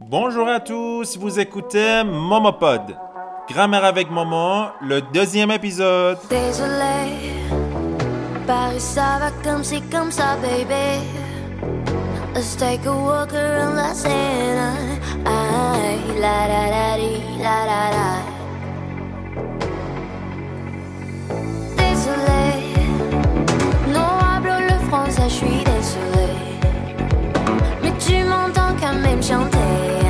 Bonjour à tous, vous écoutez Momopod. Grammaire avec Momo, le deuxième épisode. Désolé, Paris ça va comme c'est comme ça, baby. Let's take a walk around la Seine. Ay, la la la di, la la la. Désolé, no hablo le français, je suis désolé. Tu m'entends quand même chanter.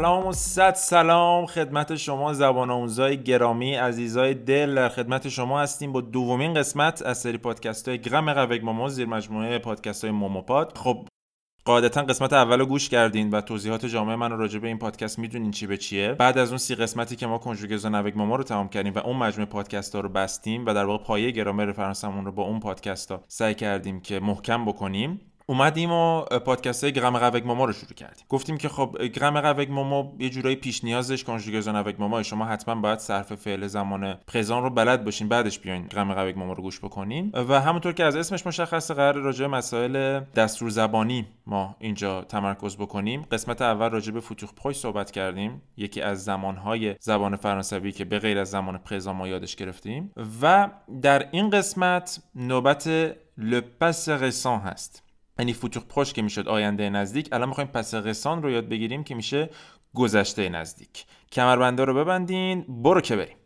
سلام و صد سلام. خدمت شما زبان آموزای گرامی عزیزای دل. در خدمت شما هستیم با دومین قسمت از سری پادکست های گرم قوک مامو زیر مجموعه پادکست های موموپاد خب قاعدتا قسمت اول رو گوش کردین و توضیحات جامعه من راجع به این پادکست می‌دونین چی به چیه. بعد از اون سی قسمتی که ما کنجوگز و نوک ماما رو تمام کردیم و اون مجموعه پادکست ها رو بستیم و در واقع پایه گرامر فرانسمون رو با اون پادکست ها سعی کردیم که محکم بکنیم. اومدیم و پادکست های گرام قوک ماما رو شروع کردیم. گفتیم که خب گرام قوک ماما یه جورایی پیش نیازش کنجوگزون قوک ماما. شما حتما باید صرف فعل زمان پرزان رو بلد باشین بعدش بیاین گرام قوک ماما رو گوش بکنین. و همونطور که از اسمش مشخصه قرار راجع به مسائل دستور زبانی ما اینجا تمرکز بکنیم. قسمت اول راجع به فتوخ پروش صحبت کردیم. یکی از زمانهای زبان فرانسوی که به غیر از زمان پرزان ما یادش گرفتیم. و در این قسمت نوبت لپس رسان هست. یعنی فوتور پروش که می‌شد آینده نزدیک الان می‌خوایم پس رسان رو یاد بگیریم که میشه گذشته نزدیک. کمربنده رو ببندین برو که بریم.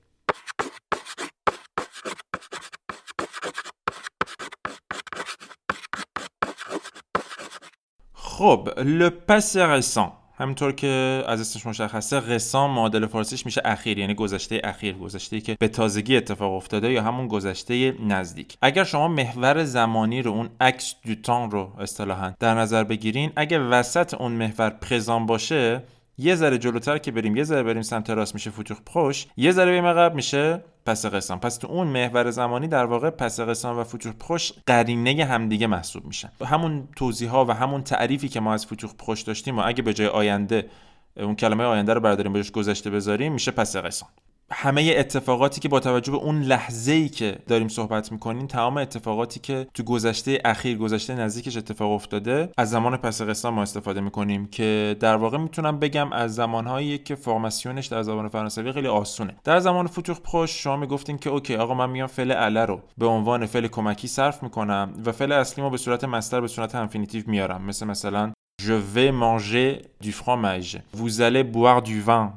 خب لپس رسان همینطور که از اسمش مشخصه رسان معادل فارسیش میشه اخیر یعنی گذشته اخیر گذشته که به تازگی اتفاق افتاده یا همون گذشته نزدیک. اگر شما محور زمانی رو اون اکس دو تان رو اصطلاحا در نظر بگیرین اگه وسط اون محور پرزان باشه یه ذره جلوتر که بریم یه ذره بریم سمت راست میشه فوتوخ پروش یه ذره بریم عقب میشه پس قسم. پس تو اون محور زمانی در واقع پس قسم و فوتوخ پروش قرینه همدیگه محسوب میشن همون توضیح و همون تعریفی که ما از فوتوخ پروش داشتیم و اگه به جای آینده اون کلمه آینده رو برداریم بهش گذشته بذاریم میشه passé récent. همه اتفاقاتی که با توجه به اون لحظه ای که داریم صحبت می‌کنیم تمام اتفاقاتی که تو گذشته اخیر گذشته نزدیکش اتفاق افتاده از زمان passé récent استفاده می‌کنیم که در واقع می‌تونم بگم از زمانهایی که formation ش در زبان فرانسوی خیلی آسونه در زمان futur proche شما می‌گفتین که OK آقا من میام فعل aller رو به عنوان فعل کمکی صرف می‌کنم و فعل اصلی ما به صورت مصدر به صورت infinitif میارم مثل مثلا Je vais manger du fromage. Vous allez boire du vin.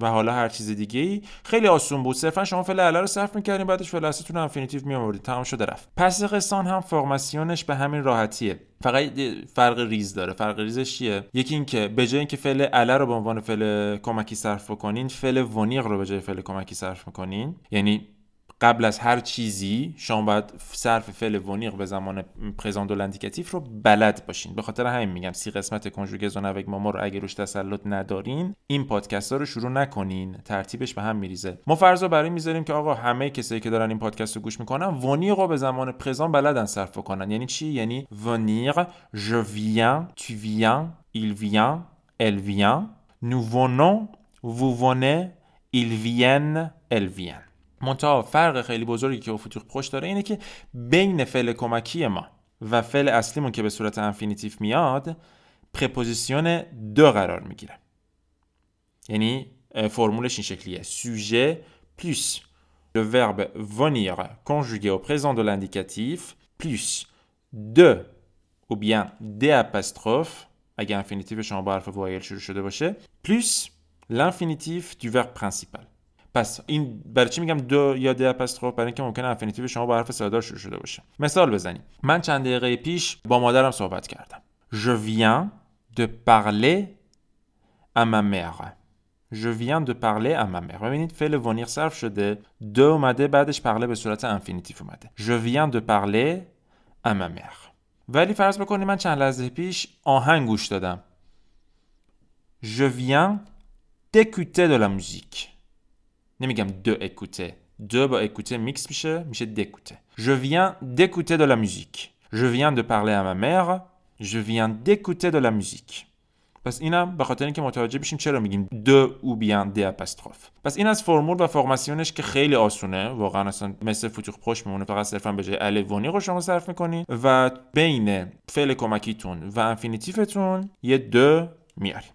و حالا هر چیز دیگه ای خیلی آسون بود. صرفا شما فعل aller رو صرف می‌کردین بعدش فعل اصلیتون infinitif میآوردید تمام شده رفت. passé récent هم formation ش به همین راحتیه. فقط فرق ریز داره. فرق ریزش چیه؟ یکی اینکه به جای اینکه فعل aller رو به عنوان فعل کمکی صرف بکنین فعل ونیق رو به جای فعل کمکی صرف می‌کنین. یعنی قبل از هر چیزی شما باید صرف فعل ونیق به زمان پرزان دو لاندیکاتیف رو بلد باشین. به خاطر همین میگم سی قسمت کنجوگز و نوک ماما رو اگه روش تسلط ندارین این پادکست ها رو شروع نکنین. ترتیبش به هم میریزه. ما فرض برای می‌ذاریم که آقا همه کسایی که دارن این پادکست رو گوش می‌کنن ونیق رو به زمان پرزان بلدن صرف کنن یعنی چی؟ یعنی ونیق je viens tu viens il vient elle vient. Nous venons vous venez ils viennent elles viennent. منتها فرق خیلی بزرگی که افوتوخ پشت داره اینه که بین فعل کمکی ما و فعل اصلیمون که به صورت infinitif میاد préposition de قرار می‌گیره. یعنی فرمولش این شکلیه. sujet plus le verbe venir conjugué au présent de l'indicatif plus de ou bien d apostrophe اگه infinitif شما با حرف voyelle شروع شده باشه plus l'infinitif du verbe principal. پس این برای چی میگم de یا d apostrophe برای اینکه ممکنه infinitif شما با حرف صدادار شروع شده باشه. مثال بزنیم. من چند دقیقه پیش با مادرم صحبت کردم. Je viens de parler à ma mère. Je viens de parler à ma mère. ببینید فعل venir صرف شده. de اومده بعدش parler به صورت infinitif اومده. Je viens de parler à ma mère. ولی فرض بکنید من چند لحظه پیش آهنگ گوش دادم. Je viens d'écouter de la musique. نمیگم de écouter. de با écouter میکس میشه میشه d'écouter. Je viens d'écouter de la musique. Je viens de parler à ma mère. Je viens d'écouter de la musique. پس اینم به خاطر اینکه متوجه بشیم چرا میگیم de ou bien d apostrophe پس این از فرمول و formation ش که خیلی آسونه. واقعا اصلا مثل futur proche میمونه فقط صرفا به جای aller venir رو شما صرف می‌کنید و بین فعل کمکیتون و infinitif تون یه de میاریم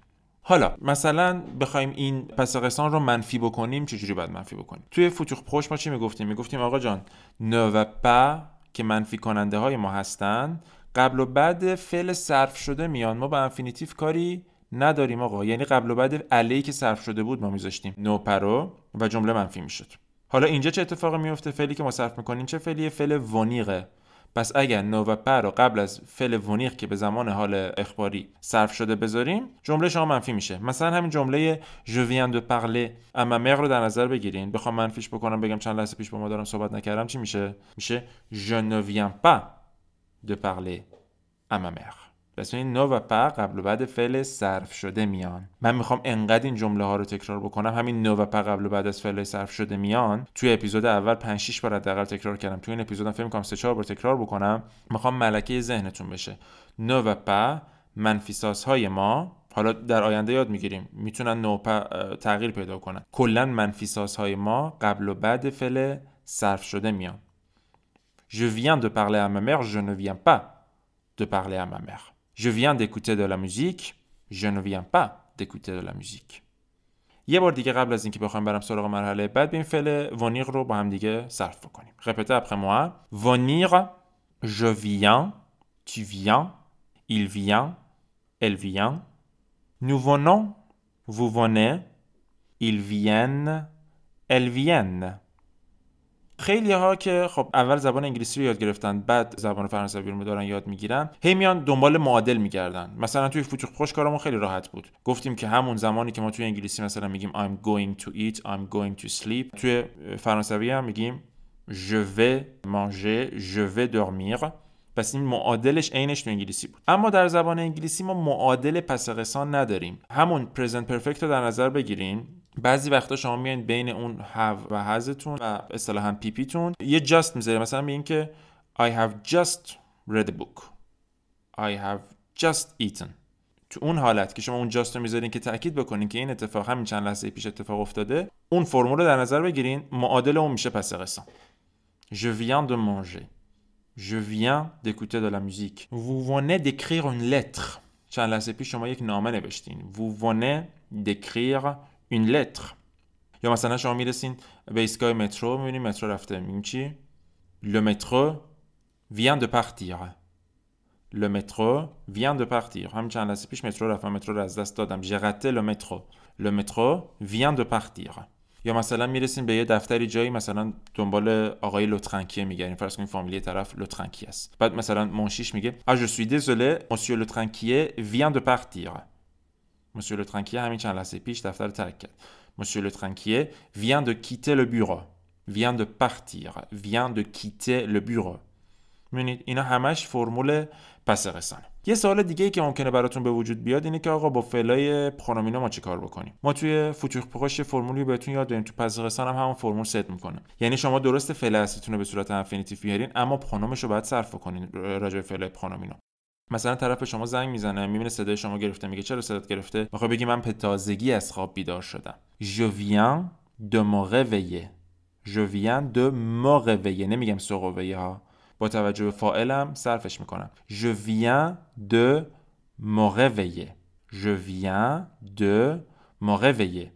حالا مثلا بخوایم این passé رو منفی بکنیم چجوری باید منفی بکنیم؟ توی futur proche ما چی می‌گفتیم؟ می‌گفتیم آقا جان ne و pas که منفی کننده های ما هستن قبل و بعد فعل صرف شده میان. ما با infinitif کاری نداریم آقا. یعنی قبل و بعد aller ی که صرف شده بود ما میذاشتیم. ne pas رو و جمله منفی می‌شد. حالا اینجا چه اتفاقی میفته فعلی که ما صرف می‌کنیم چه فعلی فعل ونیقه پس اگر ne و pas رو قبل از فعل ونیق که به زمان حال اخباری صرف شده بذاریم جمله شما منفی میشه. مثلا همین جمله je viens de parler à ma mère رو در نظر بگیرین. بخوام منفیش بکنم بگم چند لحظه پیش با مادرم صحبت نکردم. چی میشه؟ میشه je ne viens pas de parler à ma mère پس نو و پا قبل و بعد فعل صرف شده میان. من می‌خوام انقدر این جمله ها رو تکرار بکنم. همین نو و پا قبل و بعد از فعل صرف شده میان. توی اپیزود اول 5 6 بار حداقل تکرار کردم. توی این اپیزودم فکر می‌کنم 3 4 بار تکرار بکنم. می‌خوام ملکه ذهنتون بشه. نو و پا منفی های ما حالا در آینده یاد می‌گیریم می‌تونن نو پا تغییر پیدا کنن. کلا منفی های ما قبل و بعد فعل صرف شده میان. Je viens de parler à ma mère, je ne viens pas de parler à ma mère. Je viens d'écouter de la musique, je ne viens pas d'écouter de la musique. یه بار دیگه قبل از اینکه بخوایم برم سراغ مرحله بعد این فعل ونیغ رو با هم دیگه صرف بکنیم. Répétez après moi. Venir, je viens, tu viens, il vient, elle vient. Nous venons, vous venez, ils viennent, elles viennent. خیلی ها که خب اول زبان انگلیسی رو یاد گرفتن بعد زبان فرانسوی رو دارن یاد می‌گیرن هی میان دنبال معادل میگردن. مثلا توی فوتوخ خوش کارمون خیلی راحت بود. گفتیم که همون زمانی که ما توی انگلیسی مثلا میگیم I'm going to eat I'm going to sleep توی فرانسوی هم میگیم je vais manger je vais dormir. پس این معادلش عینش تو انگلیسی بود. اما در زبان انگلیسی ما معادل پس نداریم. همون پرزنت پرفکت رو در نظر بگیرین. بعضی وقتا شما میایین بین اون have و هزتون و اصطلاحا پی پیتون یه جاست می‌ذاریم. مثلا میگین که I have just read a book. I have just eaten. تو اون حالت که شما اون جاست رو می‌ذارین که تاکید بکنین که این اتفاق همین چند لحظه پیش اتفاق افتاده اون فرمول رو در نظر بگیرین. معادل اون میشه پس قسم Je viens de manger. Je viens d'écouter de la musique Vous venez d'écrire une lettre چند لحظه پیش شما یک نامه نوشتین Vous venez d'écrire این لتر یا مثلا شما میرسین به ایستگاه مترو میبینین مترو رفته میگیم چی Le métro vient de partir. Le métro vient de partir. همین چند لحظه پیش مترو رفتم مترو رو از دست دادم. J'ai raté le métro. Le métro vient de partir. یا مثلا می‌رسین به یه دفتری جایی مثلا دنبال آقای لوترنکیه میگردین فرض کنید فامیلی طرف لوترنکی است بعد مثلا منشیش میگه suis désolé monsieur Le Tranquier vient de partir Monsieur le Tranquier همین چند لحظه پیش دفتر ترک کرد. Le Tranquier vient de quitter le bureau. vient de partir. vient de quitter le bureau. می‌بینید اینا همش فرمول passé récent ه یه سوال دیگه ای که ممکنه براتون به وجود بیاد اینه که آقا با فعلای pronominaux ما چی کار بکنیم؟ ما توی futur proche فرمولی بهتون یاد دادیم تو passé récent هم همون فرمول صدق می‌کنه. یعنی شما درست فعل رو به صورت infinitif بیارین اما pronom ش رو باید صرف کنین راجع به فعل pronominaux مثلا طرف شما زنگ می‌زنه می‌بینه صدای شما گرفته میگه چرا صدات گرفته؟ می‌خوای بگی من به تازگی از خواب بیدار شدم. Je viens de me réveiller je viens de me réveiller نمیگم سقوه ها با توجه به فاعلم صرفش می‌کنم. Je viens de me réveiller. Je viens de me réveiller.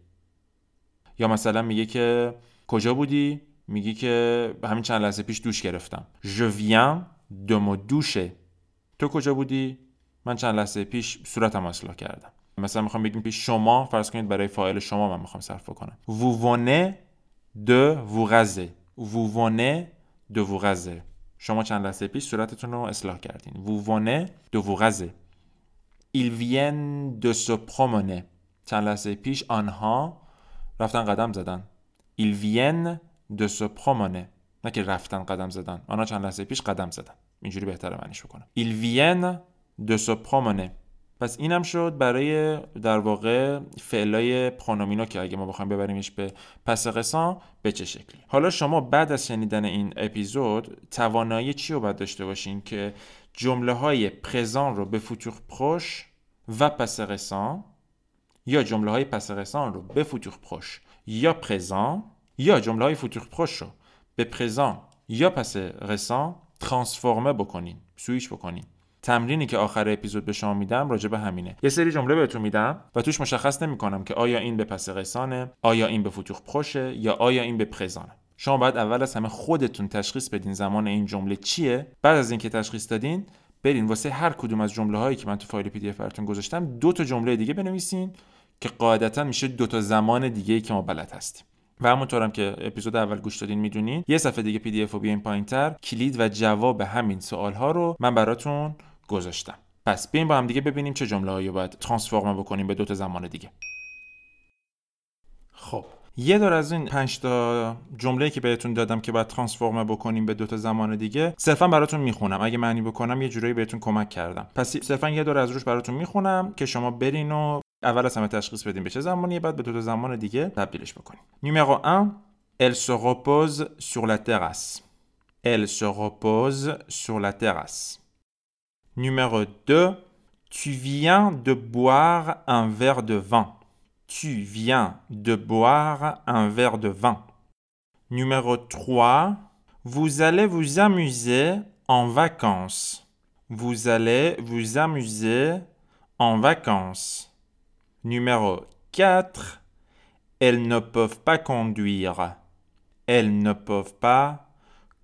یا مثلا میگه که کجا بودی؟ میگی که همین چند لحظه پیش دوش گرفتم. Je viens de me doucher. تو کجا بودی؟ من چند لحظه پیش صورتم اصلاح کردم. مثلا می‌خوام بگیم پیش شما فرض کنید برای فاعل شما من می‌خوام صرف کنم vous venez de vous raser. Vous venez de vous raser. شما چند لحظه پیش صورتتون رو اصلاح کردین. Vous raser. Ils viennent de se promener. چند لحظه پیش آنها رفتن قدم زدن. Ils viennent se promener. نه که رفتن قدم زدن. آنها چند لحظه پیش قدم زدن. اینجوری بهتره معنیش بکنم. Viennent de se promener. پس اینم شد برای در واقع فعلای پرونومینو که اگه ما بخوایم ببریمش به پس قسم به چه شکلی؟ حالا شما بعد از شنیدن این اپیزود توانایی چی رو باید داشته باشین که جمله های پرزان رو به فوتور پروش و پس قسم یا جمله های پس قسم رو به فوتور پروش یا présent یا جمله های futur proche رو به présent یا passé récent transformer بکنین سویچ بکنین. تمرینی که آخر اپیزود به شما میدم راجع به همینه. یه سری جمله بهتون میدم و توش مشخص نمی‌کنم که آیا این به passé récent ه آیا این به futur proche ه یا آیا این به présent ه شما باید اول از همه خودتون تشخیص بدین زمان این جمله چیه. بعد از اینکه تشخیص دادین برین واسه هر کدوم از جمله هایی که من تو فایل PDF براتون گذاشتم دو تا جمله دیگه بنویسین که قاعدتا میشه دو تا زمان دیگه ای که ما بلد هستیم. و همونطورم که اپیزود اول گوش دادین می‌دونین یه صفحه دیگه PDF رو بیاین پایینتر کلید و جواب همین سوال ها رو من براتون گذاشتم. پس بیاین با هم دیگه ببینیم چه جمله هایی باید transformer بکنیم به دو تا زمان دیگه. خب یه دور از این پنج تا جمله که بهتون دادم که باید transformer بکنیم به دو تا زمان دیگه صرفا براتون می‌خونم. اگه معنی بکنم یه جورایی بهتون کمک کردم. پس صرفا یه دور از روش براتون می‌خونم که شما برین و اول از همه تشخیص بدین به چه زمانی بعد به دو تا زمان دیگه تبدیلش بکنیم numéro 1 Elle se repose sur la terrasse. Elle se repose sur la terrasse. Numéro 2. Tu viens de boire un verre de vin. Tu viens de boire un verre de vin. Numéro 3. Vous allez vous amuser en vacances. Vous allez vous amuser en vacances. Numéro 4. Elles ne peuvent pas conduire. Elles ne peuvent pas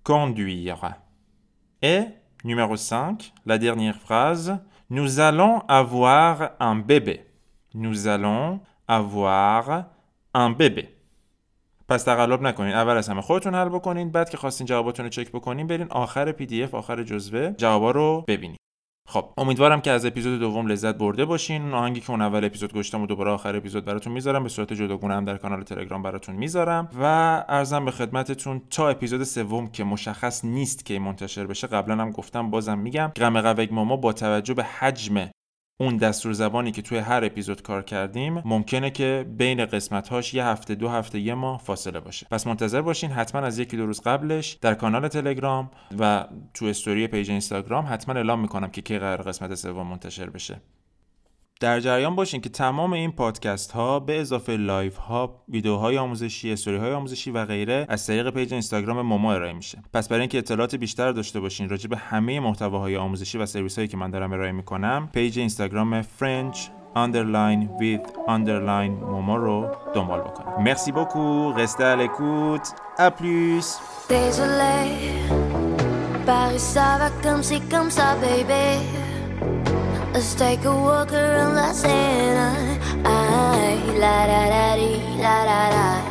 conduire. Et numéro 5, la dernière phrase, nous allons avoir un bébé. Nous allons avoir un bébé. پس تقلب نکنین اول از همه خودتون حل بکنین بعد که خواستین جواباتون رو چک بکنین برین آخر پی دی اف آخر جزوه جوابا رو ببینین خب امیدوارم که از اپیزود دوم لذت برده باشین. اون آهنگی که اون اول اپیزود گشتم و دوباره آخر اپیزود براتون می‌ذارم. به صورت جداگونه هم در کانال تلگرام براتون می‌ذارم. و ارزم به خدمتتون تا اپیزود سوم که مشخص نیست که منتشر بشه قبلا هم گفتم بازم میگم. غم قوگ ماما با توجه به حجم اون دستور زبانی که توی هر اپیزود کار کردیم ممکنه که بین قسمت‌هاش یه هفته دو هفته یه ماه فاصله باشه. پس منتظر باشین حتما از یکی دو روز قبلش در کانال تلگرام و تو استوری پیج اینستاگرام حتما اعلام می‌کنم که کی قراره قسمت سوم منتشر بشه. در جریان باشین که تمام این پادکست ها به اضافه live ها ویدیوهای آموزشی استوری های آموزشی و غیره از طریق پیج اینستاگرام موما ارائه میشه. پس برای اینکه اطلاعات بیشتر داشته باشین راجع به همه محتواهای آموزشی و سرویس هایی که من دارم ارائه می‌کنم پیج اینستاگرام French underline with underline موما رو دنبال بکنید. Merci beaucoup. Restez à l'écoute. À plus. Désolé, Paris ça va comme c'est comme ça, baby. Let's take a walk around Los I, la da da dee, la da da.